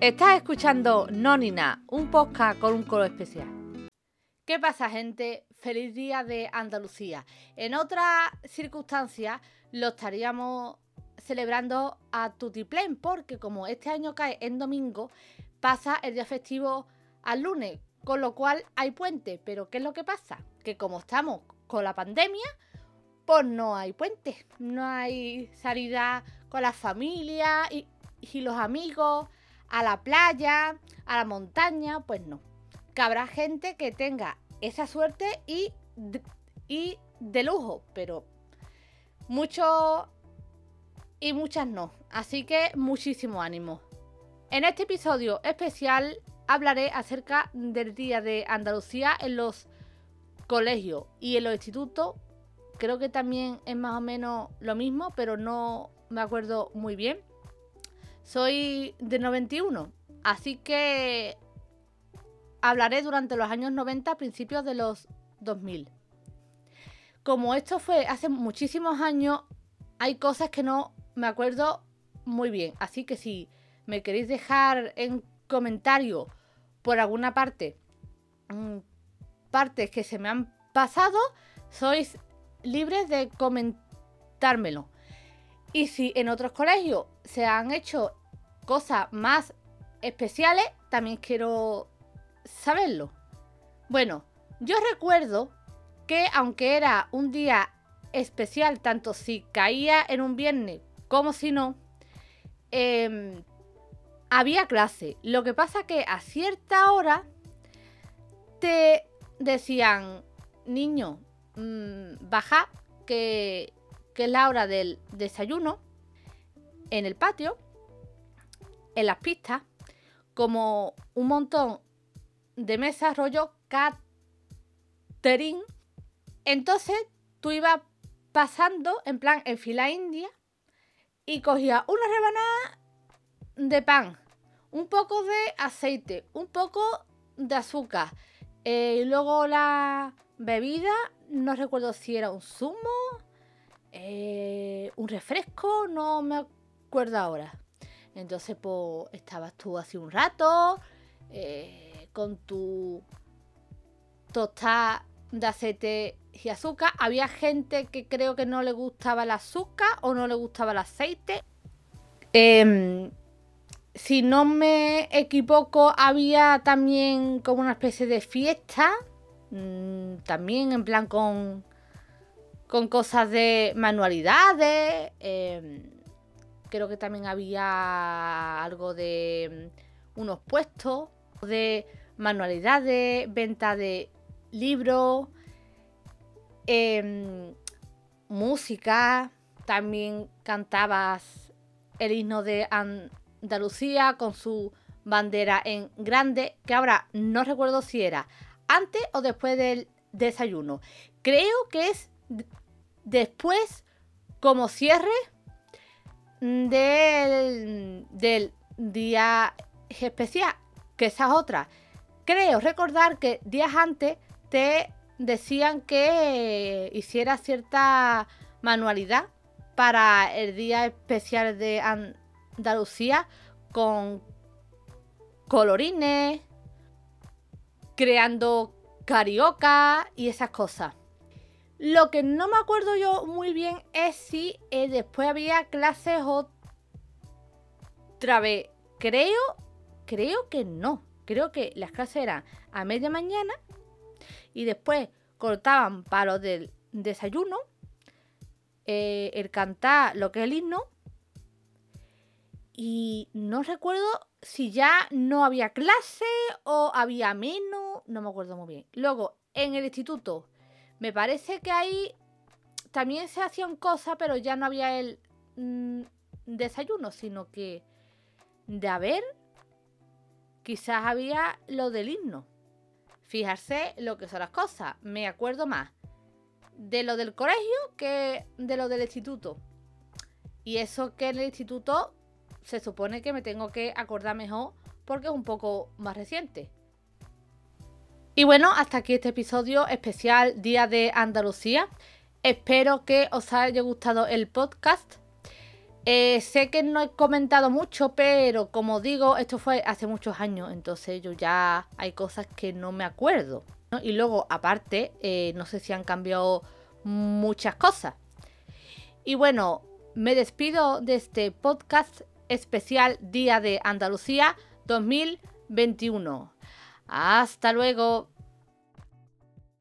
Estás escuchando Nonina, un podcast con un color especial. ¿Qué pasa, gente? Feliz día de Andalucía. En otras circunstancias lo estaríamos celebrando a Tutiplén, porque como este año cae en domingo, pasa el día festivo al lunes, con lo cual hay puente. Pero ¿qué es lo que pasa? Que como estamos con la pandemia, pues no hay puente, no hay salida con la familia y, y los amigos a la playa, a la montaña, pues no. Que habrá gente que tenga esa suerte y, y de lujo, pero muchos y muchas no. Así que muchísimo ánimo. En este episodio especial hablaré acerca del Día de Andalucía en los colegios y en los institutos. Creo que también es más o menos lo mismo, pero no me acuerdo muy bien. Soy de 91, así que hablaré durante los años 90, principios de los 2000. Como esto fue hace muchísimos años, hay cosas que no me acuerdo muy bien. Así que si me queréis dejar en comentario por alguna parte mm, partes que se me han pasado, sois libres de comentármelo. Y si en otros colegios se han hecho cosas más especiales, también quiero saberlo. Bueno, yo recuerdo que aunque era un día especial, tanto si caía en un viernes como si no, em, había clase. Lo que pasa que a cierta hora te decían, niño, mm, baja, que, que es la hora del desayuno en el patio en las pistas como un montón de mesas rollo catering. Entonces tú ibas pasando en plan en fila india y cogías una rebanada de pan, un poco de aceite, un poco de azúcar. Eh, y luego la bebida, no recuerdo si era un zumo, eh, un refresco, no me acuerdo ahora. Entonces, pues, estabas tú hace un rato eh, con tu tostada de aceite y azúcar. Había gente que creo que no le gustaba el azúcar o no le gustaba el aceite. Em, si no me equivoco, había también como una especie de fiesta. Mm, también en plan con, con cosas de manualidades. Em, creo que también había algo de mm, unos puestos de manualidades, venta de libros, em, música, también cantabas el himno de Andalucía con su bandera en grande, que ahora no recuerdo si era antes o después del desayuno. Creo que es después como cierre del, del día especial, que esa es otra. Creo recordar que días antes te decían que hiciera cierta manualidad para el día especial de Andalucía con colorines, creando carioca y esas cosas. Lo que no me acuerdo yo muy bien es si eh, después había clases otra vez. Creo, creo que no. Creo que las clases eran a media mañana y después cortaban para lo del desayuno, eh, el cantar lo que es el himno. Y no recuerdo si ya no había clase o había menos, no me acuerdo muy bien. Luego, en el instituto me parece que ahí también se hacían cosas, pero ya no había el mm, desayuno, sino que de haber, quizás había lo del himno. Fijarse lo que son las cosas. Me acuerdo más de lo del colegio que de lo del instituto. Y eso que en el instituto se supone que me tengo que acordar mejor porque es un poco más reciente. Y bueno, hasta aquí este episodio especial Día de Andalucía. Espero que os haya gustado el podcast. Eh, sé que no he comentado mucho, pero como digo, esto fue hace muchos años, entonces yo ya hay cosas que no me acuerdo. Y luego, aparte, eh, no sé si han cambiado muchas cosas. Y bueno, me despido de este podcast especial Día de Andalucía 2021. Hasta luego.